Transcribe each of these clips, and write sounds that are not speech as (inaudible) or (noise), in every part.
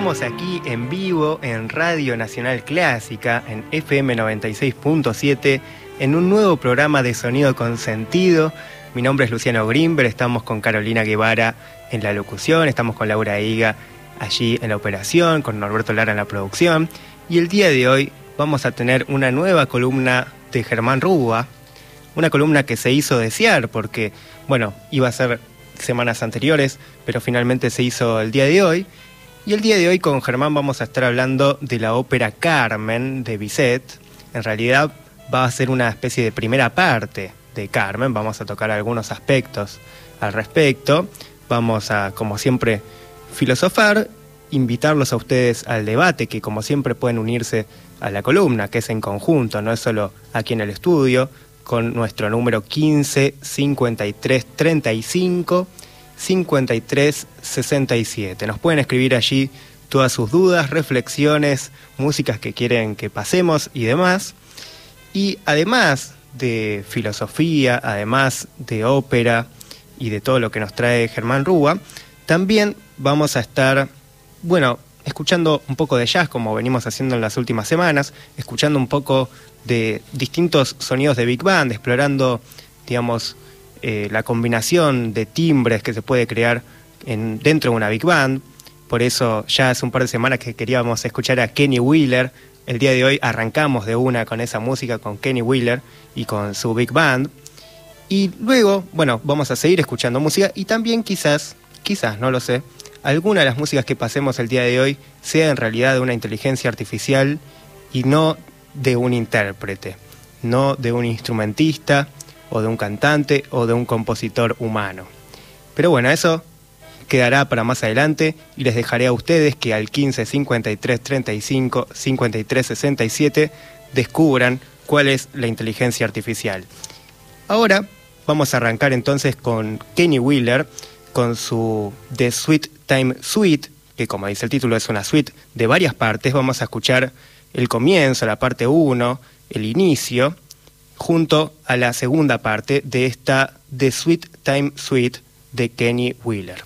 Estamos aquí en vivo en Radio Nacional Clásica, en FM 96.7, en un nuevo programa de Sonido con Sentido. Mi nombre es Luciano Grimber, estamos con Carolina Guevara en la locución, estamos con Laura Higa allí en la operación, con Norberto Lara en la producción. Y el día de hoy vamos a tener una nueva columna de Germán Rúa, una columna que se hizo desear porque, bueno, iba a ser semanas anteriores, pero finalmente se hizo el día de hoy. Y el día de hoy con Germán vamos a estar hablando de la ópera Carmen de Bizet. En realidad va a ser una especie de primera parte de Carmen, vamos a tocar algunos aspectos al respecto. Vamos a, como siempre, filosofar, invitarlos a ustedes al debate, que como siempre pueden unirse a la columna, que es en conjunto, no es solo aquí en el estudio, con nuestro número 15 53 35 53 67. Nos pueden escribir allí todas sus dudas, reflexiones, músicas que quieren que pasemos y demás. Y además de filosofía, además de ópera y de todo lo que nos trae Germán Rúa, también vamos a estar, bueno, escuchando un poco de jazz como venimos haciendo en las últimas semanas, escuchando un poco de distintos sonidos de Big Band, explorando, digamos, eh, la combinación de timbres que se puede crear en, dentro de una Big Band. Por eso ya hace un par de semanas que queríamos escuchar a Kenny Wheeler. El día de hoy arrancamos de una con esa música, con Kenny Wheeler y con su Big Band. Y luego, bueno, vamos a seguir escuchando música y también quizás, quizás, no lo sé, alguna de las músicas que pasemos el día de hoy sea en realidad de una inteligencia artificial y no de un intérprete, no de un instrumentista o de un cantante o de un compositor humano. Pero bueno, eso quedará para más adelante y les dejaré a ustedes que al 15 53 35 53 67 descubran cuál es la inteligencia artificial. Ahora vamos a arrancar entonces con Kenny Wheeler con su The Sweet Time Suite, que como dice el título es una suite de varias partes. Vamos a escuchar el comienzo, la parte 1, el inicio junto a la segunda parte de esta The Sweet Time Suite de Kenny Wheeler.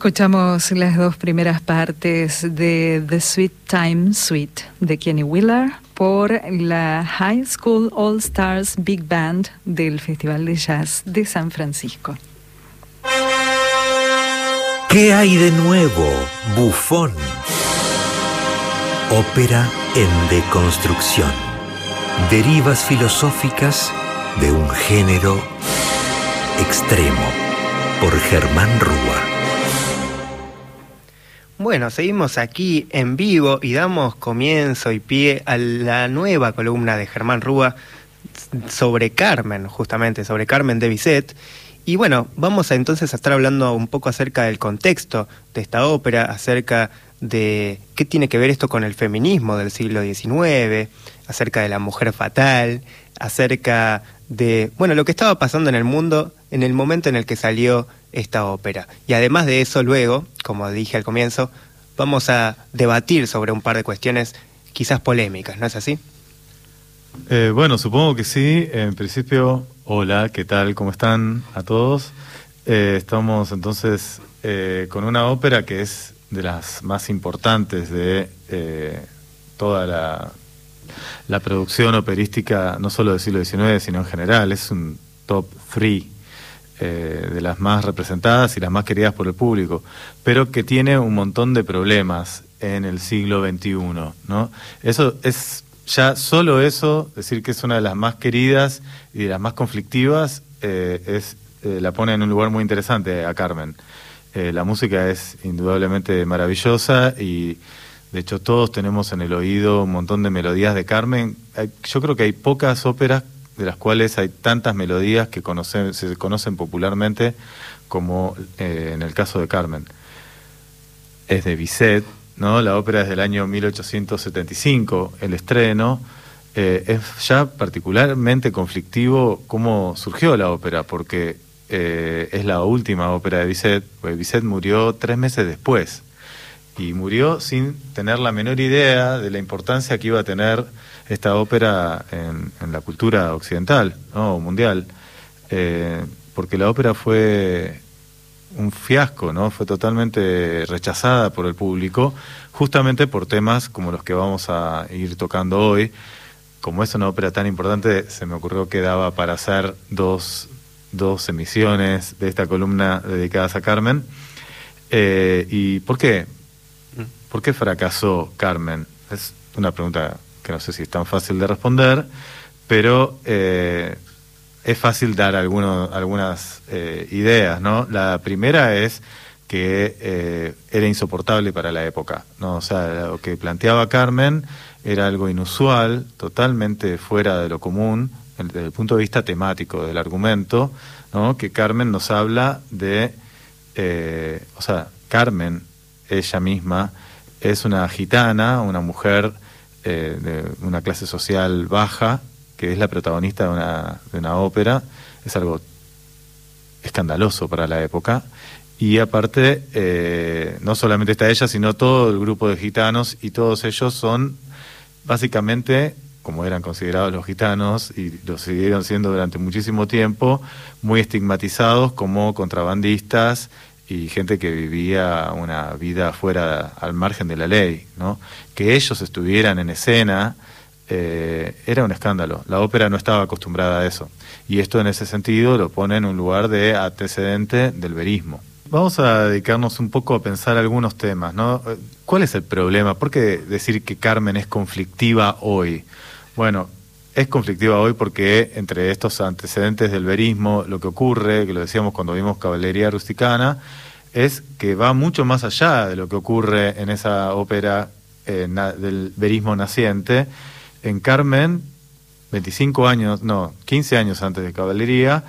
Escuchamos las dos primeras partes de The Sweet Time Suite de Kenny Wheeler por la High School All Stars Big Band del Festival de Jazz de San Francisco. ¿Qué hay de nuevo, bufón? Ópera en deconstrucción. Derivas filosóficas de un género extremo por Germán Rúa. Bueno, seguimos aquí en vivo y damos comienzo y pie a la nueva columna de Germán Rúa sobre Carmen, justamente sobre Carmen de Bizet. Y bueno, vamos a entonces a estar hablando un poco acerca del contexto de esta ópera, acerca de qué tiene que ver esto con el feminismo del siglo XIX, acerca de la mujer fatal, acerca de, bueno, lo que estaba pasando en el mundo en el momento en el que salió esta ópera. Y además de eso, luego, como dije al comienzo, vamos a debatir sobre un par de cuestiones quizás polémicas, ¿no es así? Eh, bueno, supongo que sí. En principio, hola, ¿qué tal? ¿Cómo están a todos? Eh, estamos entonces eh, con una ópera que es de las más importantes de toda la, la producción operística, no solo del siglo XIX, sino en general. Es un top three eh, de las más representadas y las más queridas por el público, pero que tiene un montón de problemas en el siglo XXI, ¿no? Eso es ya solo eso, decir que es una de las más queridas y de las más conflictivas, eh, es eh, la pone en un lugar muy interesante a Carmen. la música es indudablemente maravillosa y de hecho todos tenemos en el oído un montón de melodías de Carmen. yo creo que hay pocas óperas de las cuales hay tantas melodías que se conocen popularmente como eh, en el caso de Carmen. Es de Bizet, ¿no? La ópera es del año 1875, el estreno. Eh, es ya particularmente conflictivo cómo surgió la ópera, porque eh, es la última ópera de Bizet, pues Bizet murió tres meses después y murió sin tener la menor idea de la importancia que iba a tener esta ópera en, la cultura occidental o mundial, eh, porque la ópera fue un fiasco, ¿no? Fue totalmente rechazada por el público, justamente por temas como los que vamos a ir tocando hoy. Como es una ópera tan importante, se me ocurrió que daba para hacer dos, dos emisiones de esta columna dedicadas a Carmen. Eh, ¿Y por qué? Mm. ¿Por qué fracasó Carmen? Es una pregunta que no sé si es tan fácil de responder, pero eh, es fácil dar algunas eh, ideas, ¿no? La primera es que eh, era insoportable para la época, ¿no? O sea, lo que planteaba Carmen era algo inusual, totalmente fuera de lo común, desde el punto de vista temático del argumento, ¿no? Que Carmen nos habla de, o sea, Carmen, ella misma, es una gitana, una mujer eh, de una clase social baja, que es la protagonista de una, de una ópera, es algo escandaloso para la época. Y aparte, eh, no solamente está ella, sino todo el grupo de gitanos, y todos ellos son básicamente, como eran considerados los gitanos, y lo siguieron siendo durante muchísimo tiempo, muy estigmatizados como contrabandistas y gente que vivía una vida fuera al margen de la ley, ¿no? Que ellos estuvieran en escena eh, era un escándalo. La ópera no estaba acostumbrada a eso. Y esto en ese sentido lo pone en un lugar de antecedente del verismo. Vamos a dedicarnos un poco a pensar algunos temas, ¿no? ¿Cuál es el problema? ¿Por qué decir que Carmen es conflictiva hoy? Bueno, es conflictiva hoy porque entre estos antecedentes del verismo, lo que ocurre, que lo decíamos cuando vimos Caballería Rusticana, es que va mucho más allá de lo que ocurre en esa ópera eh, del verismo naciente. En Carmen, 25 años, no, 15 años antes de Caballería,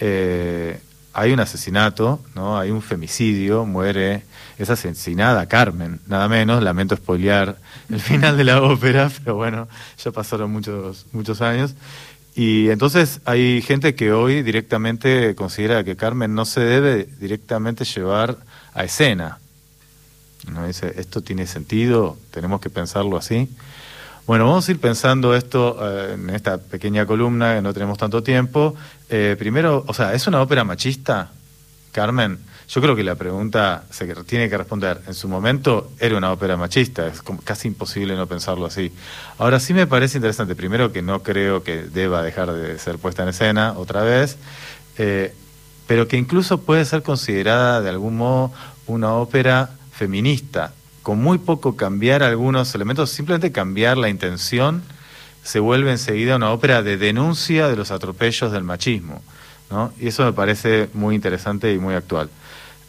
eh, hay un asesinato, ¿no? Hay un femicidio, muere, es asesinada Carmen, nada menos, lamento spoilear el final de la ópera, (laughs) pero bueno, ya pasaron muchos, muchos años. Y entonces hay gente que hoy directamente considera que Carmen no se debe directamente llevar a escena. ¿No? Dice, ¿esto tiene sentido? ¿Tenemos que pensarlo así? Bueno, vamos a ir pensando esto eh, en esta pequeña columna, que no tenemos tanto tiempo. Eh, primero, o sea, ¿es una ópera machista, Carmen? yo creo que la pregunta se tiene que responder. En su momento era una ópera machista, es casi imposible no pensarlo así. Ahora sí me parece interesante, primero que no creo que deba dejar de ser puesta en escena otra vez, eh, pero que incluso puede ser considerada de algún modo una ópera feminista, con muy poco cambiar algunos elementos, simplemente cambiar la intención, se vuelve enseguida una ópera de denuncia de los atropellos del machismo. ¿No? Y eso me parece muy interesante y muy actual.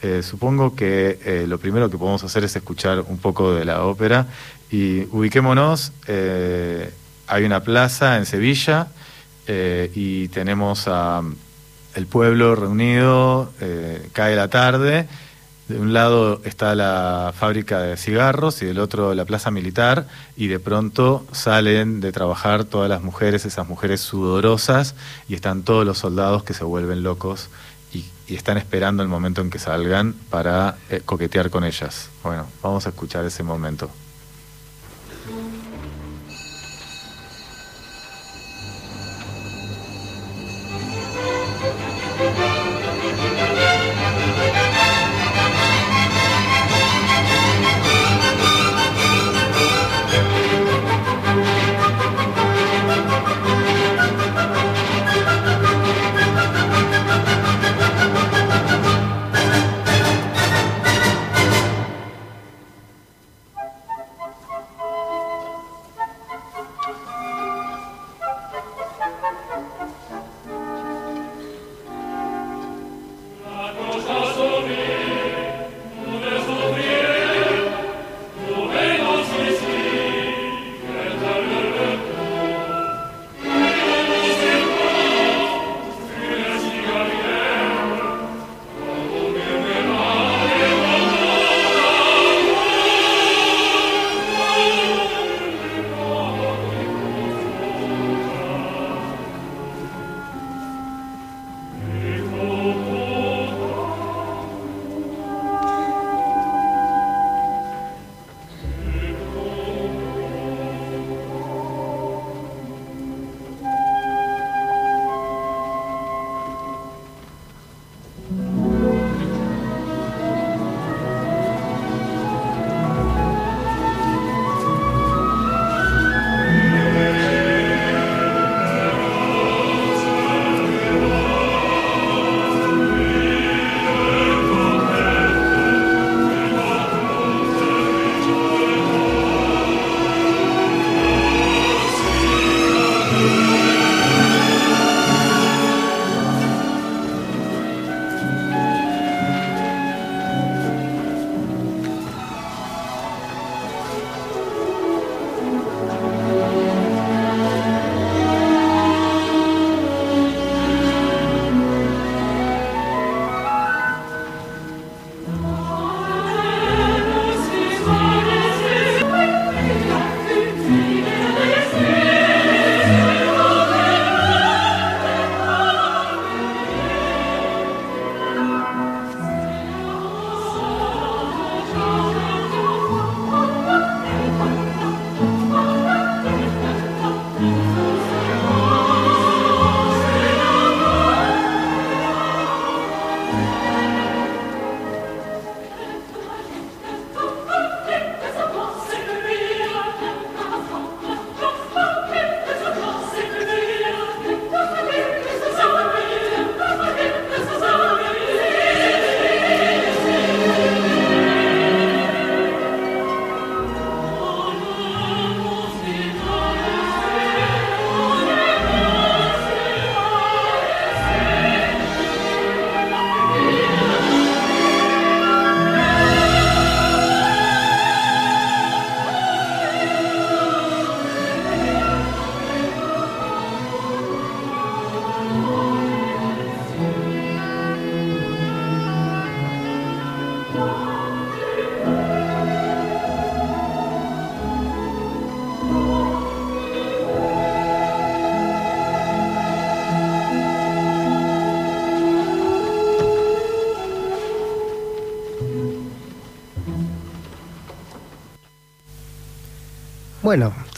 Eh, supongo que eh, lo primero que podemos hacer es escuchar un poco de la ópera y ubiquémonos, eh, hay una plaza en Sevilla y tenemos a el pueblo reunido, cae la tarde, de un lado está la fábrica de cigarros y del otro la plaza militar y de pronto salen de trabajar todas las mujeres, esas mujeres sudorosas y están todos los soldados que se vuelven locos y están esperando el momento en que salgan para eh, coquetear con ellas. Bueno, vamos a escuchar ese momento.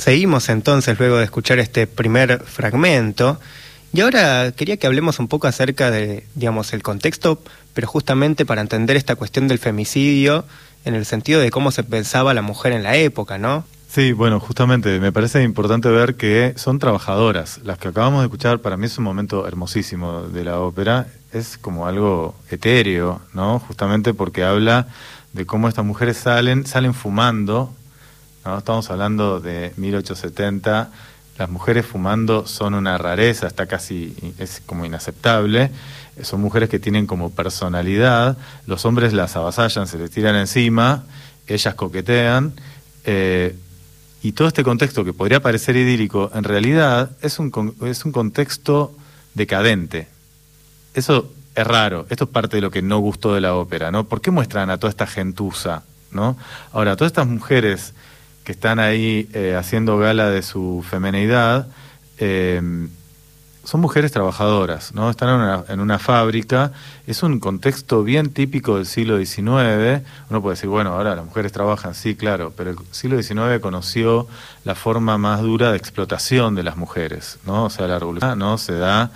Seguimos entonces luego de escuchar este primer fragmento Y ahora quería que hablemos un poco acerca de, digamos, el contexto, pero justamente para entender esta cuestión del femicidio en el sentido de cómo se pensaba la mujer en la época, ¿no? Sí, bueno, justamente me parece importante ver que son trabajadoras. Las que acabamos de escuchar, para mí es un momento hermosísimo de la ópera. Es como algo etéreo, ¿no? Justamente porque habla de cómo estas mujeres salen, salen fumando. ¿No? Estamos hablando de 1870. Las mujeres fumando son una rareza, está casi, es como inaceptable. Son mujeres que tienen como personalidad. Los hombres las avasallan, se les tiran encima, ellas coquetean. Eh, y todo este contexto que podría parecer idílico, en realidad es un, es un contexto decadente. Eso es raro, esto es parte de lo que no gustó de la ópera, ¿no? ¿Por qué muestran a toda esta gentuza, ¿no? Ahora, todas estas mujeres que están ahí eh, haciendo gala de su femeneidad, eh, son mujeres trabajadoras, ¿no? Están en una, en una, fábrica, es un contexto bien típico del siglo XIX. Uno puede decir, bueno, ahora las mujeres trabajan, sí, claro, pero el siglo XIX conoció la forma más dura de explotación de las mujeres, ¿no? O sea, la revolución no se da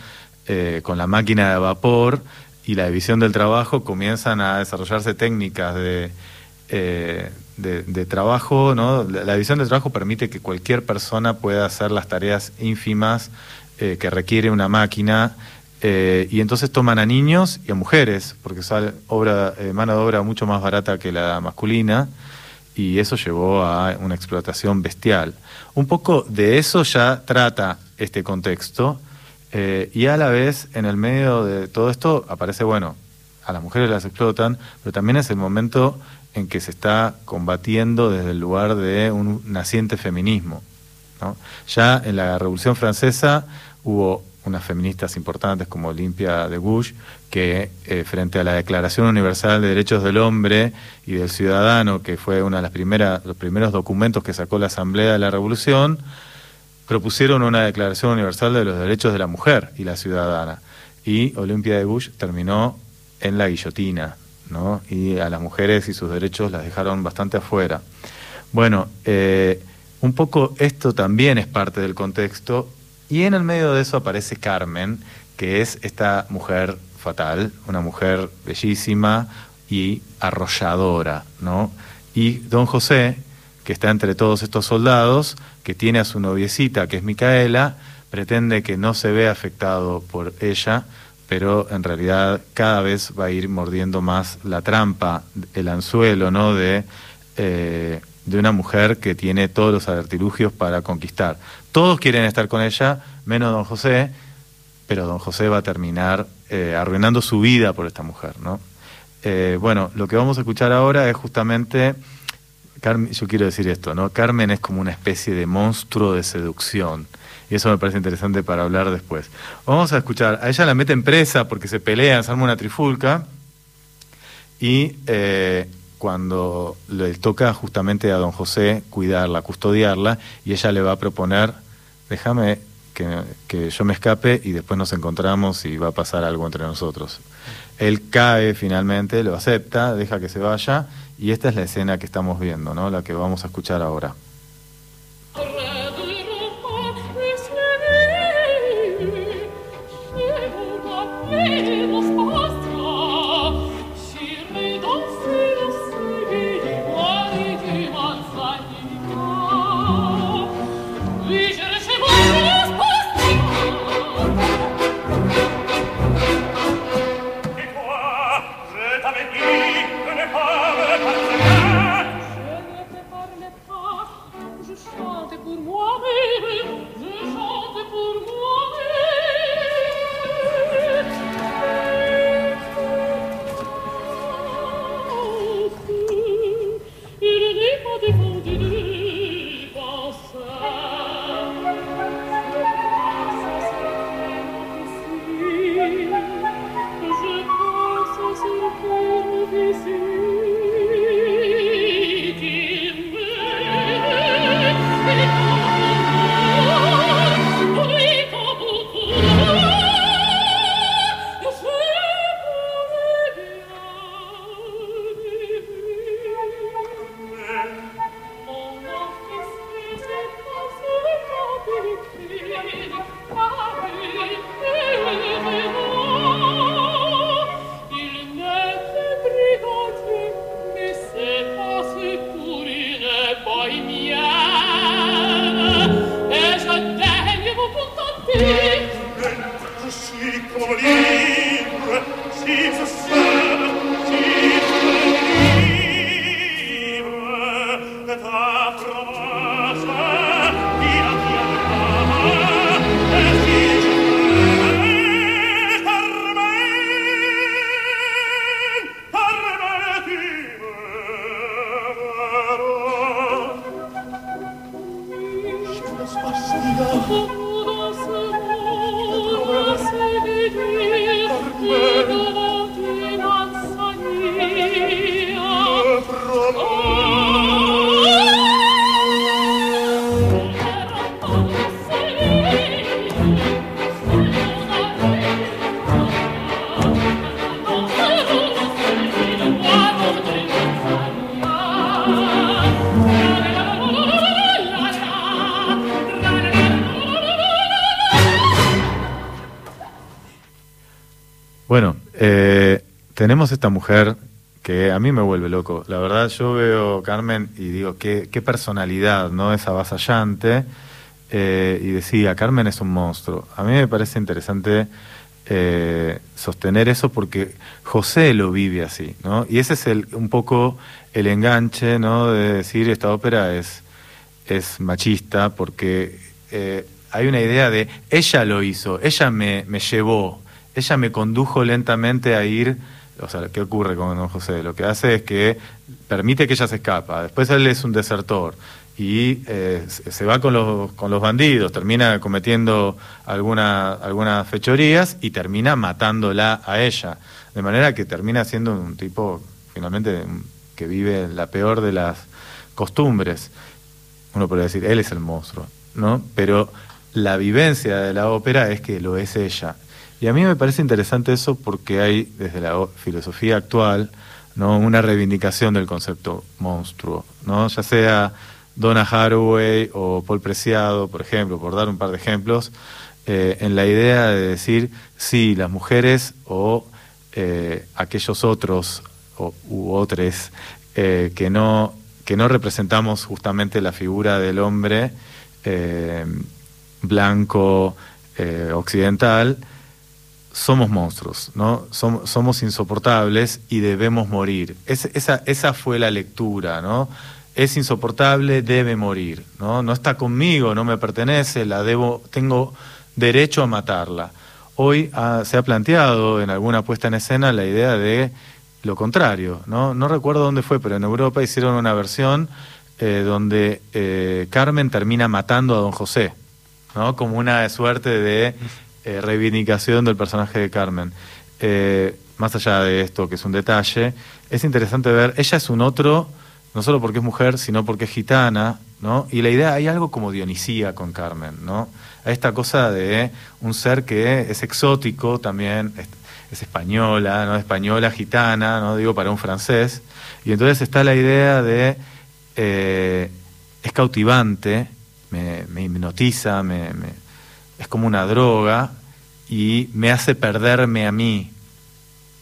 eh, con la máquina de vapor y la división del trabajo comienzan a desarrollarse técnicas de, eh, de, de, trabajo, ¿no? La división del trabajo permite que cualquier persona pueda hacer las tareas ínfimas eh, que requiere una máquina eh, y entonces toman a niños y a mujeres, porque sale obra, eh, mano de obra mucho más barata que la masculina, y eso llevó a una explotación bestial. Un poco de eso ya trata este contexto, eh, y a la vez, en el medio de todo esto, aparece, bueno, a las mujeres las explotan, pero también es el momento en que se está combatiendo desde el lugar de un naciente feminismo. ¿no? Ya en la Revolución Francesa hubo unas feministas importantes como Olimpia de Gouges, que eh, frente a la Declaración Universal de Derechos del Hombre y del Ciudadano, que fue uno de las primeras, los primeros documentos que sacó la Asamblea de la Revolución, propusieron una Declaración Universal de los Derechos de la Mujer y la Ciudadana. Y Olimpia de Gouges terminó en la guillotina, Y a las mujeres y sus derechos las dejaron bastante afuera. Bueno, eh, un poco esto también es parte del contexto y en el medio de eso aparece Carmen, que es esta mujer fatal, una mujer bellísima y arrolladora, ¿no? Y don José, que está entre todos estos soldados, que tiene a su noviecita, que es Micaela, pretende que no se vea afectado por ella, pero en realidad cada vez va a ir mordiendo más la trampa, el anzuelo, ¿no? De, eh, de una mujer que tiene todos los artilugios para conquistar. Todos quieren estar con ella, menos don José, pero don José va a terminar eh, arruinando su vida por esta mujer, ¿no? Eh, bueno, lo que vamos a escuchar ahora es justamente, Carmen, yo quiero decir esto, ¿no? Carmen es como una especie de monstruo de seducción. Y eso me parece interesante para hablar después. Vamos a escuchar, a ella la meten presa porque se pelean, se arma una trifulca. Y eh, cuando le toca justamente a don José cuidarla, custodiarla, y ella le va a proponer, déjame que, que, yo me escape y después nos encontramos y va a pasar algo entre nosotros. Él cae finalmente, lo acepta, deja que se vaya, y esta es la escena que estamos viendo, ¿no? la que vamos a escuchar ahora. Hey! Tenemos esta mujer que a mí me vuelve loco. La verdad, yo veo Carmen y digo, qué, qué personalidad, ¿no? Es avasallante. Eh, y decía, Carmen es un monstruo. A mí me parece interesante eh, sostener eso porque José lo vive así, ¿no? Y ese es el, un poco el enganche, ¿no? De decir, esta ópera es, es machista porque hay una idea de, ella lo hizo, ella me, me llevó, ella me condujo lentamente a ir, o sea, ¿qué ocurre con don José? Lo que hace es que permite que ella se escapa, después él es un desertor y eh, se va con los, con los bandidos, termina cometiendo alguna, algunas fechorías y termina matándola a ella, de manera que termina siendo un tipo finalmente que vive la peor de las costumbres. Uno podría decir, él es el monstruo, ¿no? Pero la vivencia de la ópera es que lo es ella. Y a mí me parece interesante eso porque hay, desde la filosofía actual, ¿no? una reivindicación del concepto monstruo, ¿no? ya sea Donna Haraway o Paul Preciado, por ejemplo, por dar un par de ejemplos, eh, en la idea de decir, sí, las mujeres o eh, aquellos otros u otros eh, que, no, que no representamos justamente la figura del hombre blanco occidental, somos monstruos, ¿no? somos insoportables y debemos morir. esa, fue la lectura, ¿no? Es insoportable, debe morir, ¿no? No está conmigo, no me pertenece, la debo, tengo derecho a matarla. Hoy se ha planteado en alguna puesta en escena la idea de lo contrario, ¿no? No recuerdo dónde fue, pero en Europa hicieron una versión eh, donde eh, Carmen termina matando a don José, ¿no? Como una suerte de eh, reivindicación del personaje de Carmen. Eh, más allá de esto, que es un detalle, es interesante ver, ella es un otro, no solo porque es mujer, sino porque es gitana, ¿no? Y la idea, hay algo como Dionisía con Carmen, ¿no? Hay esta cosa de un ser que es exótico también, es, española, ¿no? Española, gitana, ¿no? Digo, para un francés. Y entonces está la idea de, eh, es cautivante, me, hipnotiza, me es como una droga y me hace perderme a mí.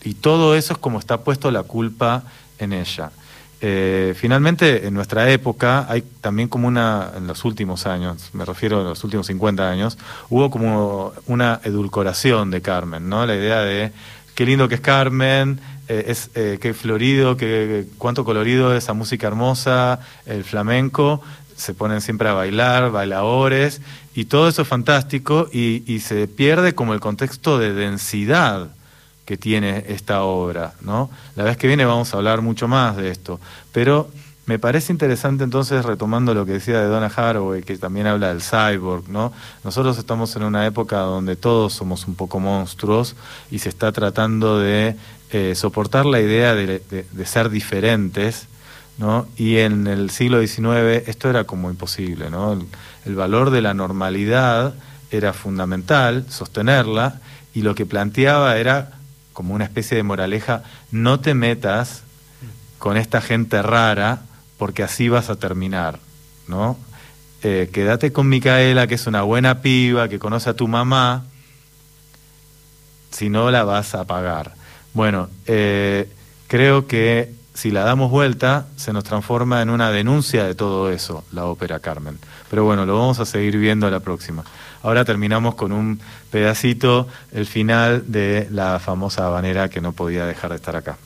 Y todo eso es como está puesto la culpa en ella. Eh, finalmente, en nuestra época, hay también como una, en los últimos años, me refiero a los últimos 50 años, hubo como una edulcoración de Carmen, ¿no? La idea de qué lindo que es Carmen, eh, es, eh, qué florido, qué, cuánto colorido esa música hermosa, el flamenco, se ponen siempre a bailar, bailadores, y todo eso es fantástico y, se pierde como el contexto de densidad que tiene esta obra, ¿no? La vez que viene vamos a hablar mucho más de esto, pero me parece interesante entonces, retomando lo que decía de Donna Haraway, que también habla del cyborg, ¿no? Nosotros estamos en una época donde todos somos un poco monstruos y se está tratando de eh, soportar la idea de, ser diferentes, Y en el siglo XIX esto era como imposible, ¿no? el valor de la normalidad era fundamental, sostenerla, y lo que planteaba era como una especie de moraleja, no te metas con esta gente rara porque así vas a terminar, ¿no? Eh, quédate con Micaela, que es una buena piba, que conoce a tu mamá, si no la vas a pagar. Bueno, eh, creo que si la damos vuelta, se nos transforma en una denuncia de todo eso, la ópera Carmen. Pero bueno, lo vamos a seguir viendo la próxima. Ahora terminamos con un pedacito, el final de la famosa habanera que no podía dejar de estar acá.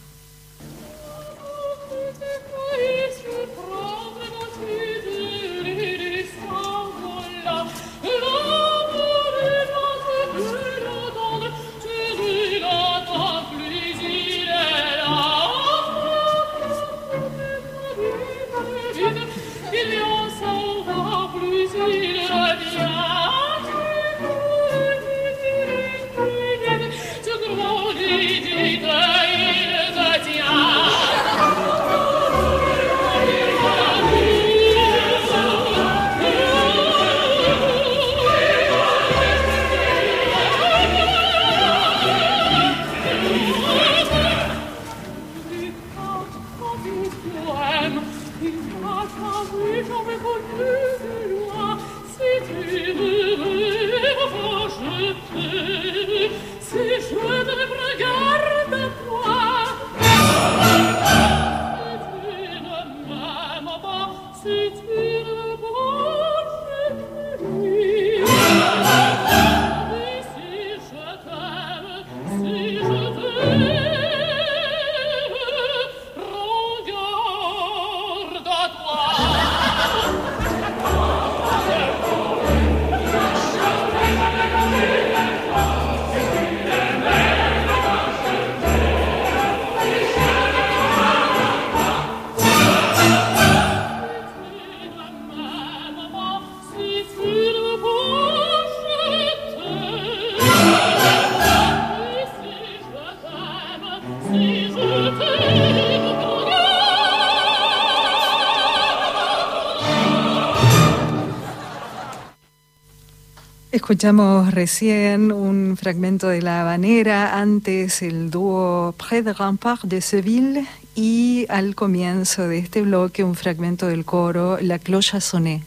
Escuchamos recién un fragmento de La Habanera, antes el dúo Près de Rampart de Seville y al comienzo de este bloque un fragmento del coro La Cloche Sonné,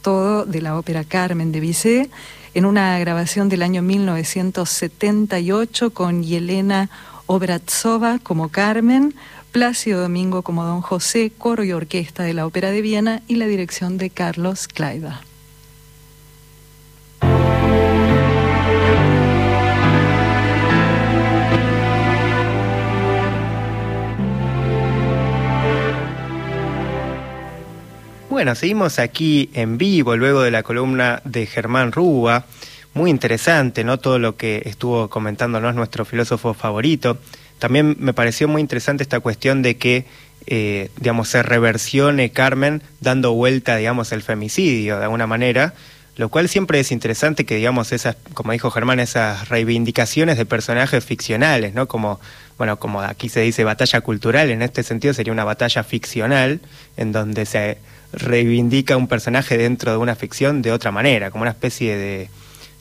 todo de la ópera Carmen de Bizet, en una grabación del año 1978 con Yelena Obratsova como Carmen, Plácido Domingo como Don José, coro y orquesta de la Ópera de Viena y la dirección de Carlos Kleiber. Bueno, seguimos aquí en vivo luego de la columna de Germán Rúa. Muy interesante, ¿no? Todo lo que estuvo comentándonos nuestro filósofo favorito. También me pareció muy interesante esta cuestión de que, eh, digamos, se reversione Carmen dando vuelta, digamos, el femicidio de alguna manera, lo cual siempre es interesante que, digamos, esas, como dijo Germán, esas reivindicaciones de personajes ficcionales, ¿no? Como, bueno, como aquí se dice batalla cultural, en este sentido sería una batalla ficcional, en donde se reivindica un personaje dentro de una ficción de otra manera, como una especie de,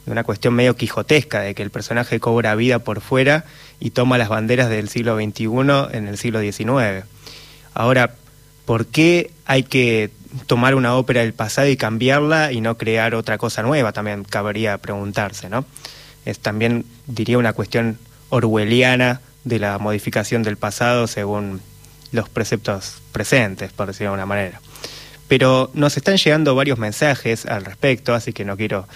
una cuestión medio quijotesca, de que el personaje cobra vida por fuera y toma las banderas del siglo XXI en el siglo XIX. Ahora, ¿por qué hay que tomar una ópera del pasado y cambiarla y no crear otra cosa nueva? También cabría preguntarse, ¿no? Es también, diría, una cuestión orwelliana de la modificación del pasado según los preceptos presentes, por decirlo de alguna manera pero nos están llegando varios mensajes al respecto, así que no quiero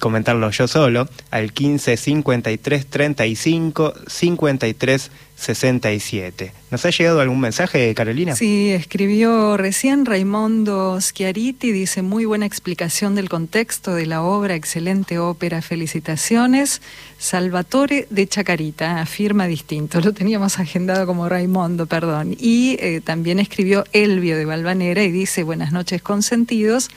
comentarlo yo solo, al 15 53 35 53 67. ¿Nos ha llegado algún mensaje, Carolina? Sí, escribió recién Raimondo Schiariti, dice muy buena explicación del contexto de la obra, excelente ópera, felicitaciones. Salvatore de Chacarita, afirma distinto, lo teníamos agendado como Raimondo, perdón. Y eh, también escribió Elvio de Valvanera y dice buenas noches consentidos.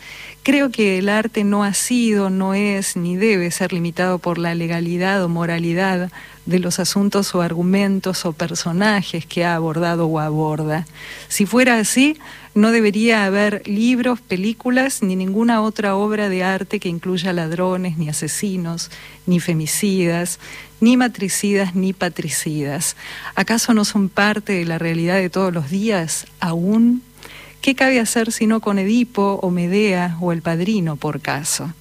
Creo que el arte no ha sido, no es ni debe ser limitado por la legalidad o moralidad de los asuntos o argumentos o personajes que ha abordado o aborda. Si fuera así, no debería haber libros, películas ni ninguna otra obra de arte que incluya ladrones, ni asesinos, ni femicidas, ni matricidas, ni patricidas. ¿Acaso no son parte de la realidad de todos los días aún? ¿Qué cabe hacer si no con Edipo o Medea o el padrino por caso?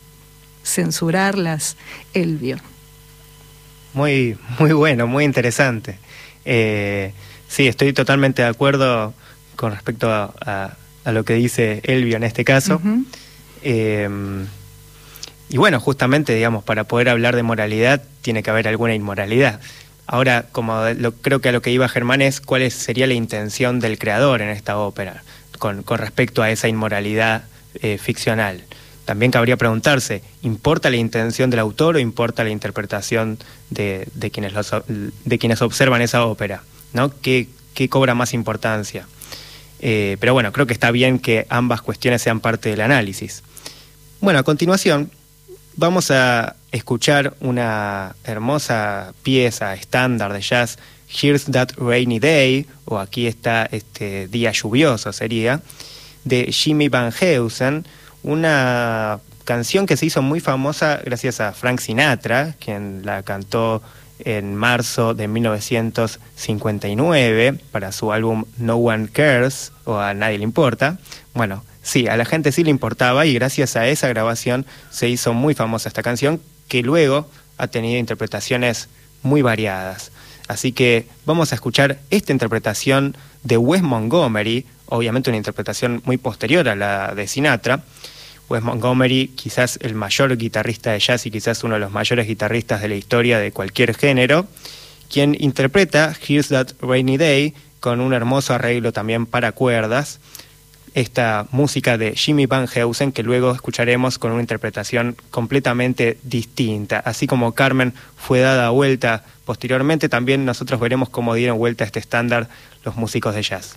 Censurarlas, Elvio. Muy, muy bueno, muy interesante. Eh, sí, estoy totalmente de acuerdo con respecto a, lo que dice Elvio en este caso. Em, y bueno, justamente, digamos, para poder hablar de moralidad tiene que haber alguna inmoralidad. Ahora, como lo, creo que a lo que iba Germán es cuál sería la intención del creador en esta ópera con, respecto a esa inmoralidad eh, ficcional también cabría preguntarse, ¿importa la intención del autor o importa la interpretación de, quienes, observan esa ópera? ¿no? ¿Qué, cobra más importancia? Eh, pero bueno, creo que está bien que ambas cuestiones sean parte del análisis. Bueno, a continuación vamos a escuchar una hermosa pieza estándar de jazz, Here's That Rainy Day, o aquí está este día lluvioso sería, de Jimmy Van Heusen, una canción que se hizo muy famosa gracias a Frank Sinatra, quien la cantó en marzo de 1959 para su álbum No One Cares o A Nadie le Importa. Bueno, sí, a la gente sí le importaba y gracias a esa grabación se hizo muy famosa esta canción que luego ha tenido interpretaciones muy variadas. Así que vamos a escuchar esta interpretación de Wes Montgomery, obviamente una interpretación muy posterior a la de Sinatra. Wes Montgomery, quizás el mayor guitarrista de jazz y quizás uno de los mayores guitarristas de la historia de cualquier género, quien interpreta Here's That Rainy Day con un hermoso arreglo también para cuerdas. Esta música de Jimmy Van Heusen que luego escucharemos con una interpretación completamente distinta. Así como Carmen fue dada vuelta posteriormente, también nosotros veremos cómo dieron vuelta a este estándar los músicos de jazz.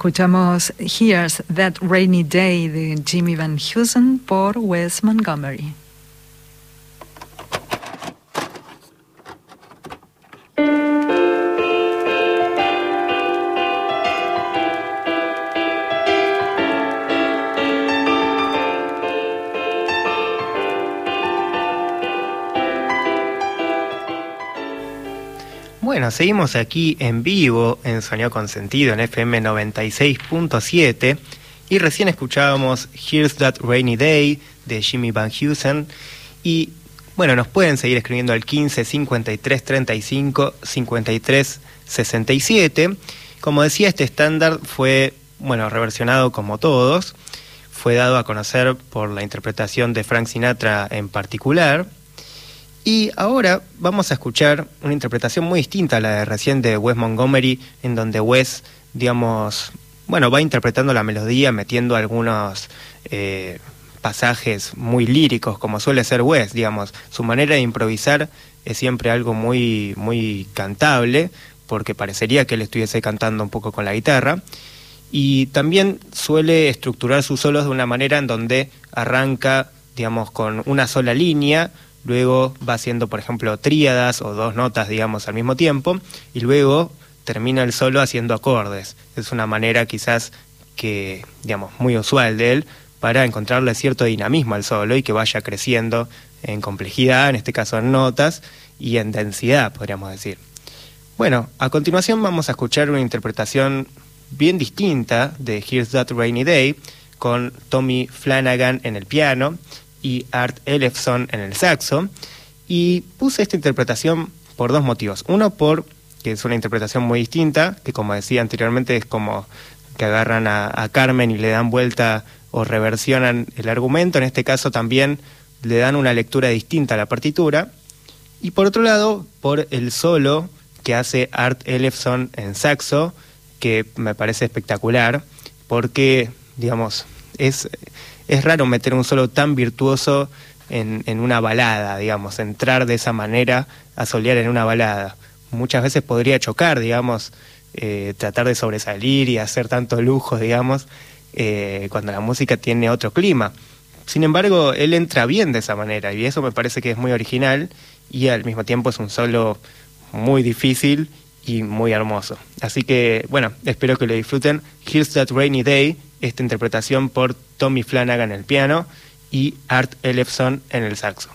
Escuchamos Here's That Rainy Day de Jimmy Van Heusen por Wes Montgomery. Bueno, seguimos aquí en vivo en Sonido con Sentido en FM 96.7 y recién escuchábamos Here's That Rainy Day de Jimmy Van Heusen. Y bueno, nos pueden seguir escribiendo al 15 53 35 53 67. Como decía, este estándar fue, bueno, reversionado como todos, fue dado a conocer por la interpretación de Frank Sinatra en particular y ahora vamos a escuchar una interpretación muy distinta a la de recién de Wes Montgomery, en donde Wes, digamos, bueno, va interpretando la melodía, metiendo algunos eh, pasajes muy líricos, como suele ser Wes, digamos. Su manera de improvisar es siempre algo muy, muy cantable, porque parecería que él estuviese cantando un poco con la guitarra. Y también suele estructurar sus solos de una manera en donde arranca, digamos, con una sola línea, luego va haciendo, por ejemplo, tríadas o dos notas, digamos, al mismo tiempo, y luego termina el solo haciendo acordes. Es una manera quizás que, digamos, muy usual de él para encontrarle cierto dinamismo al solo y que vaya creciendo en complejidad, en este caso en notas, y en densidad, podríamos decir. Bueno, a continuación vamos a escuchar una interpretación bien distinta de Here's That Rainy Day, con Tommy Flanagan en el piano y Art Ellefson en el saxo. Y puse esta interpretación por dos motivos. Uno, por que es una interpretación muy distinta, que como decía anteriormente es como que agarran a, Carmen y le dan vuelta o reversionan el argumento. En este caso también le dan una lectura distinta a la partitura. Y por otro lado, por el solo que hace Art Ellefson en saxo, que me parece espectacular, porque, digamos, es es raro meter un solo tan virtuoso en, en, una balada, digamos, entrar de esa manera a solear en una balada. Muchas veces podría chocar, digamos, eh, tratar de sobresalir y hacer tanto lujo, digamos, eh, cuando la música tiene otro clima. Sin embargo, él entra bien de esa manera y eso me parece que es muy original y al mismo tiempo es un solo muy difícil y muy hermoso. Así que, bueno, espero que lo disfruten. Here's That Rainy Day esta interpretación por Tommy Flanagan en el piano y Art Ellefson en el saxo.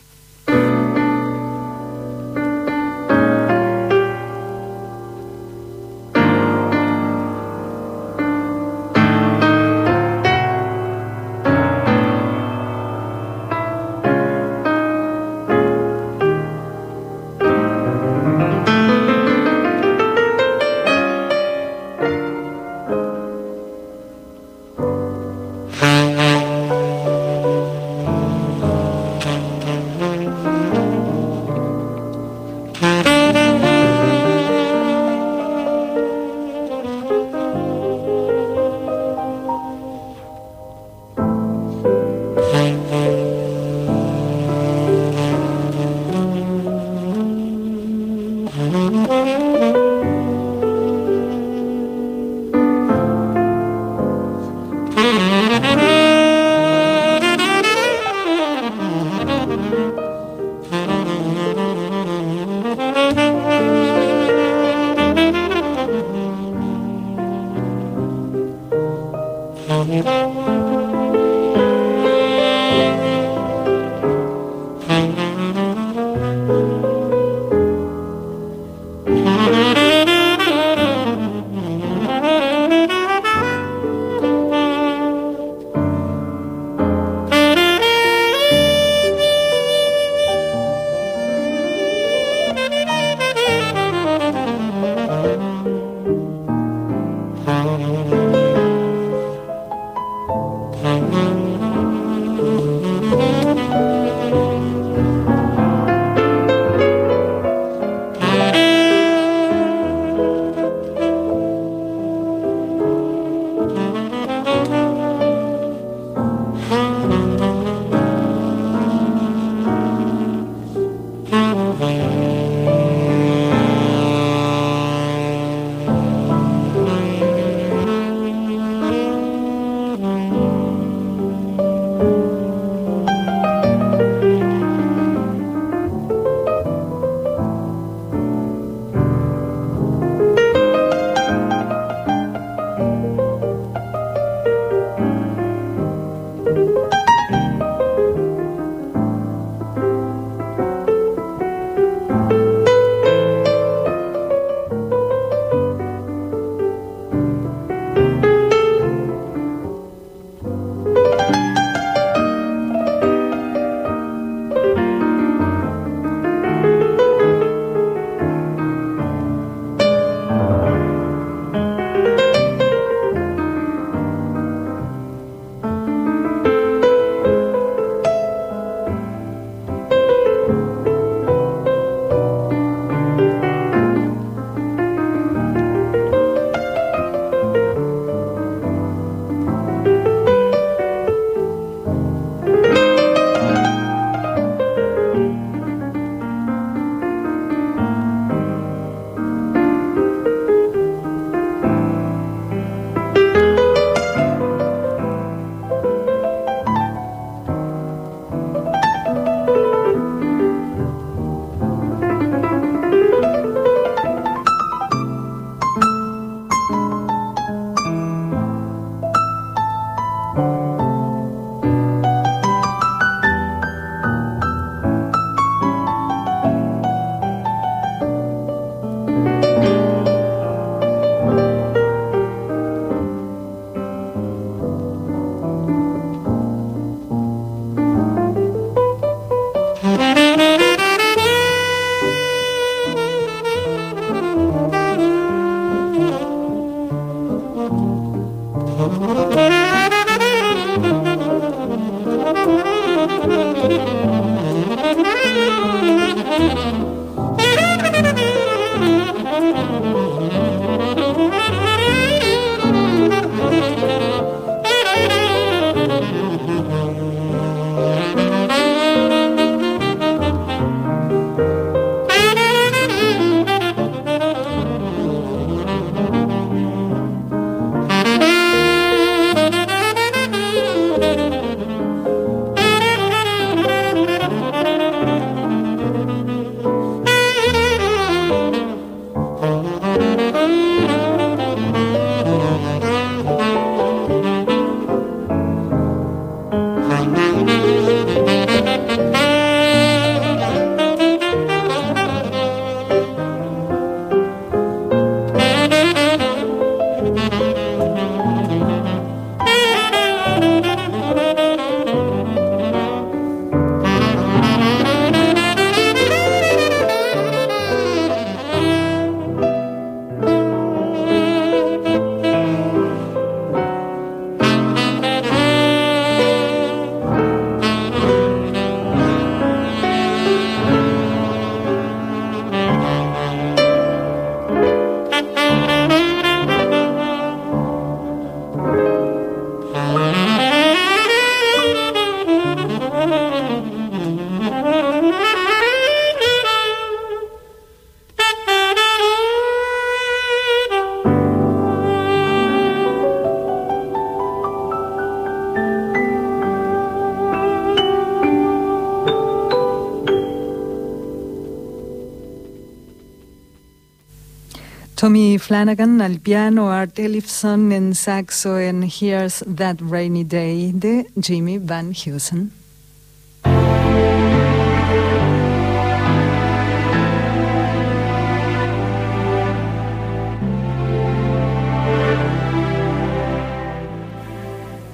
Flanagan al piano, Art Ellison en saxo en Here's That Rainy Day de Jimmy Van Heusen.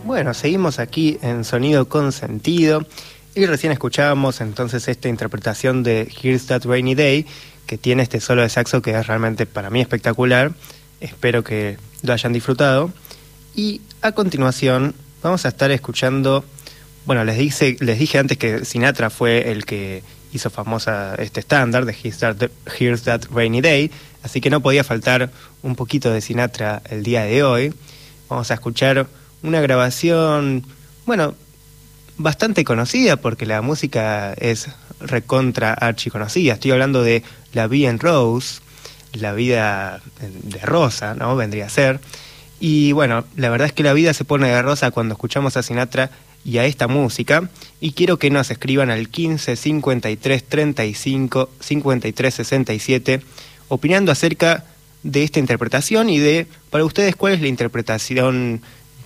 Bueno, seguimos aquí en Sonido con Sentido y recién escuchábamos entonces esta interpretación de Here's That Rainy Day que tiene este solo de saxo que es realmente para mí espectacular. Espero que lo hayan disfrutado. Y a continuación vamos a estar escuchando, bueno, les, dije, les dije antes que Sinatra fue el que hizo famosa este estándar de Here's That, Rainy Day, así que no podía faltar un poquito de Sinatra el día de hoy. Vamos a escuchar una grabación, bueno, bastante conocida porque la música es recontra archiconocida. Estoy hablando de La Vie en Rose, la vida de rosa, ¿no? Vendría a ser. Y bueno, la verdad es que la vida se pone de rosa cuando escuchamos a Sinatra y a esta música. Y quiero que nos escriban al 15 53 35 53 67 opinando acerca de esta interpretación y de, para ustedes, cuál es la interpretación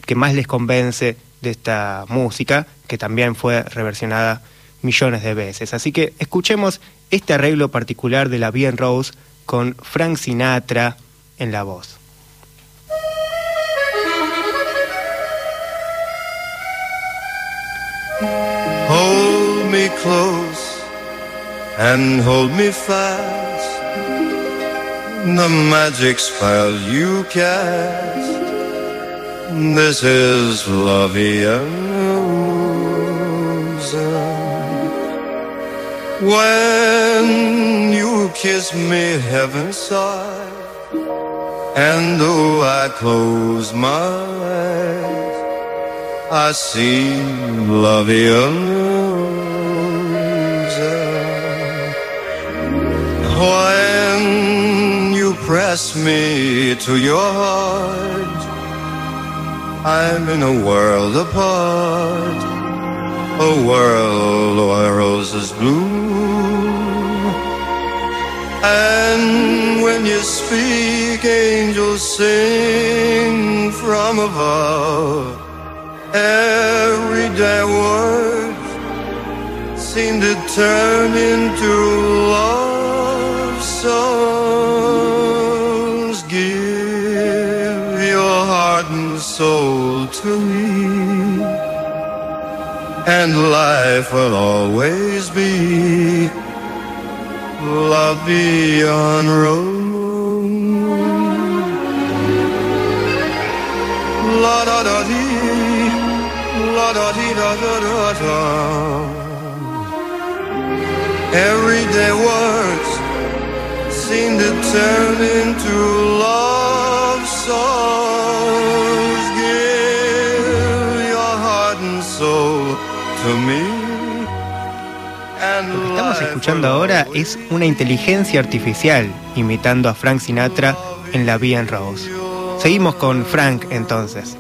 que más les convence de esta música, que también fue reversionada millones de veces. Así que escuchemos este arreglo particular de la Bien Rose con Frank Sinatra en la voz. Hold me close and hold me fast. The magic spell you cast. This is love When you kiss me, heaven sigh, and though I close my eyes, I see love in When you press me to your heart, I'm in a world apart, a world where roses bloom. And when you speak, angels sing from above. Everyday words seem to turn into love songs. Give your heart and soul to me, and life will always be love beyond road. Everyday words seem to turn into love songs. Lo que estamos escuchando ahora es una inteligencia artificial imitando a Frank Sinatra en La Vía en Rose. Seguimos con Frank entonces.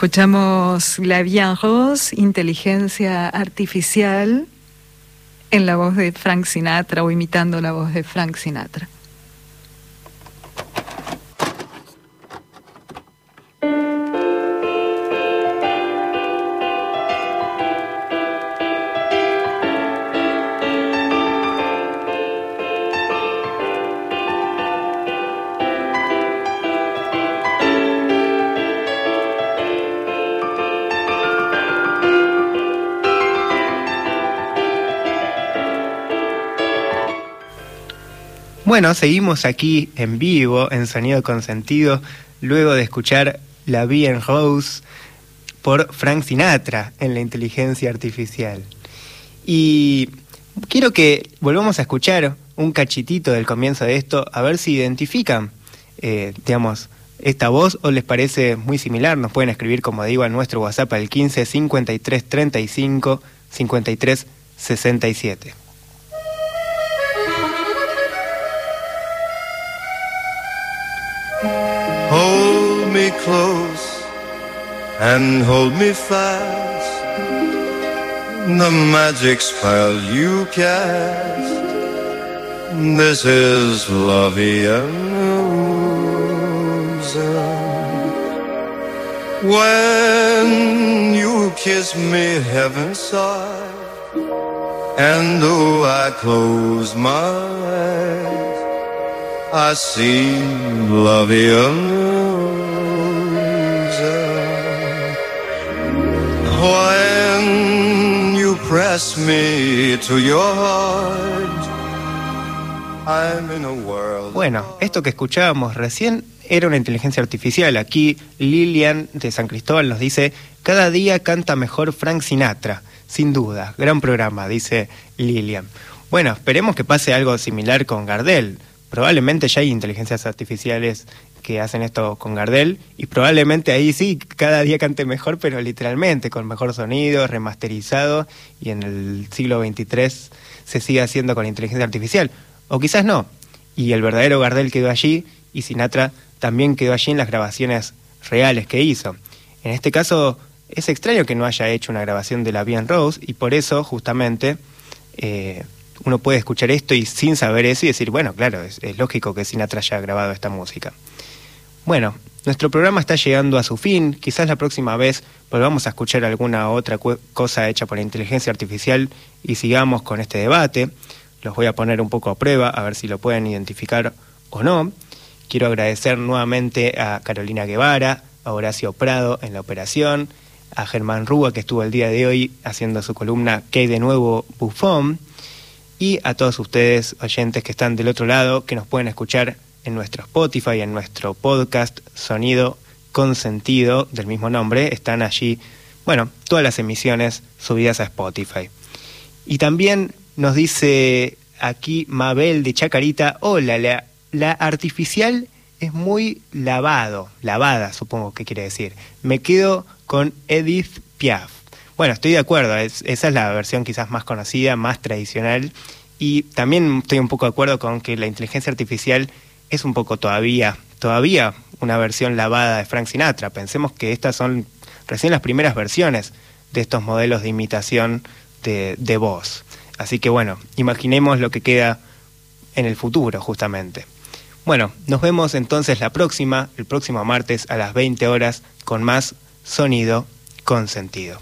Escuchamos La Bien Rose, inteligencia artificial, en la voz de Frank Sinatra o imitando la voz de Frank Sinatra. Bueno, seguimos aquí en vivo, en Sonido con Sentido, luego de escuchar La Vie en Rose por Frank Sinatra en la inteligencia artificial. Y quiero que volvamos a escuchar un cachitito del comienzo de esto, a ver si identifican, eh, digamos, esta voz o les parece muy similar. Nos pueden escribir, como digo, a nuestro WhatsApp al 15 53 35 53 67. Close and hold me fast. The magic spell you cast. This is Lavian When you kiss me, heaven sigh. And though I close my eyes, I see Lavian Bueno, esto que escuchábamos recién era una inteligencia artificial. Aquí Lilian de San Cristóbal nos dice, cada día canta mejor Frank Sinatra, sin duda. Gran programa, dice Lilian. Bueno, esperemos que pase algo similar con Gardel. Probablemente ya hay inteligencias artificiales que hacen esto con Gardel y probablemente ahí sí, cada día cante mejor, pero literalmente, con mejor sonido, remasterizado y en el siglo XXIII se sigue haciendo con inteligencia artificial. O quizás no. Y el verdadero Gardel quedó allí y Sinatra también quedó allí en las grabaciones reales que hizo. En este caso es extraño que no haya hecho una grabación de la Bien Rose y por eso justamente eh, uno puede escuchar esto y sin saber eso y decir, bueno, claro, es, es lógico que Sinatra haya grabado esta música. Bueno, nuestro programa está llegando a su fin. Quizás la próxima vez volvamos a escuchar alguna otra cosa hecha por inteligencia artificial y sigamos con este debate. Los voy a poner un poco a prueba a ver si lo pueden identificar o no. Quiero agradecer nuevamente a Carolina Guevara, a Horacio Prado en la operación, a Germán Rúa que estuvo el día de hoy haciendo su columna ¿Qué hay de nuevo bufón? Y a todos ustedes oyentes que están del otro lado, que nos pueden escuchar en nuestro Spotify, en nuestro podcast Sonido con Sentido del mismo nombre. Están allí, bueno, todas las emisiones subidas a Spotify. Y también nos dice aquí Mabel de Chacarita, hola, la, artificial es muy lavado, lavada supongo que quiere decir. Me quedo con Edith Piaf. Bueno, estoy de acuerdo, es, esa es la versión quizás más conocida, más tradicional. Y también estoy un poco de acuerdo con que la inteligencia artificial es un poco todavía, todavía una versión lavada de Frank Sinatra. Pensemos que estas son recién las primeras versiones de estos modelos de imitación de, voz. Así que bueno, imaginemos lo que queda en el futuro justamente. Bueno, nos vemos entonces la próxima, el próximo martes a las 20 horas, con más sonido con sentido.